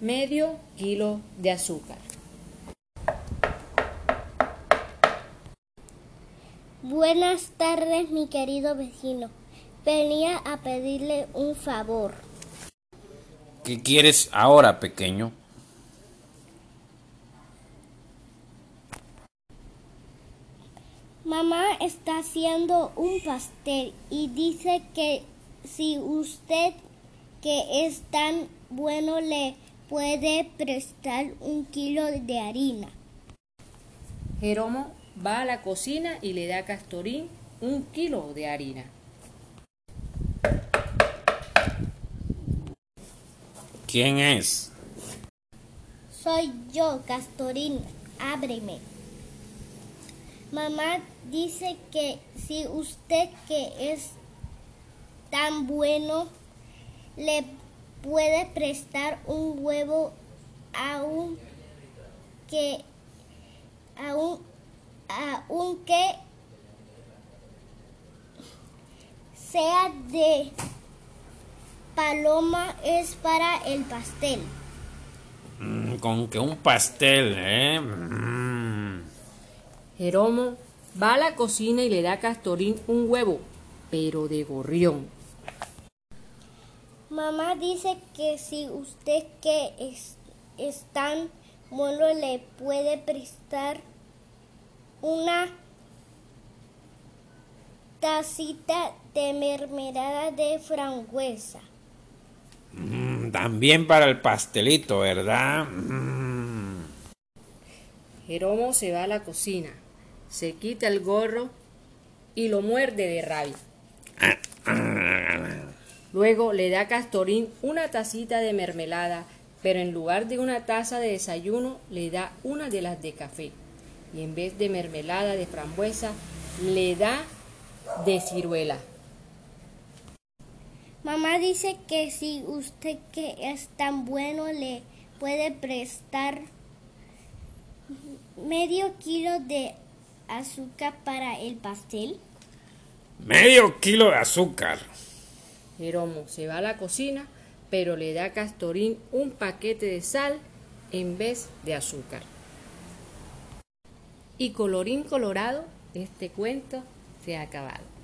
medio kilo de azúcar. Buenas tardes, mi querido vecino. Venía a pedirle un favor. ¿Qué quieres ahora, pequeño? Mamá está haciendo un pastel y dice que si usted que es tan bueno le puede prestar un kilo de harina. Jeromo va a la cocina y le da a Castorín un kilo de harina. ¿Quién es? Soy yo, Castorín. Ábreme. Mamá dice que si usted que es tan bueno le puede prestar un huevo aún que aún aunque sea de paloma es para el pastel. Mm, con que un pastel, ¿eh? Mm. Jeromo va a la cocina y le da a Castorín un huevo, pero de gorrión. Mamá dice que si usted que es, es tan bueno le puede prestar una tacita de mermelada de frangüesa. Mm, también para el pastelito, ¿verdad? Mm. Jeromo se va a la cocina, se quita el gorro y lo muerde de rabia. Luego le da a Castorín una tacita de mermelada, pero en lugar de una taza de desayuno le da una de las de café. Y en vez de mermelada de frambuesa, le da de ciruela. Mamá dice que si usted que es tan bueno le puede prestar medio kilo de azúcar para el pastel. Medio kilo de azúcar. Jeromo se va a la cocina, pero le da a Castorín un paquete de sal en vez de azúcar. Y colorín colorado, este cuento se ha acabado.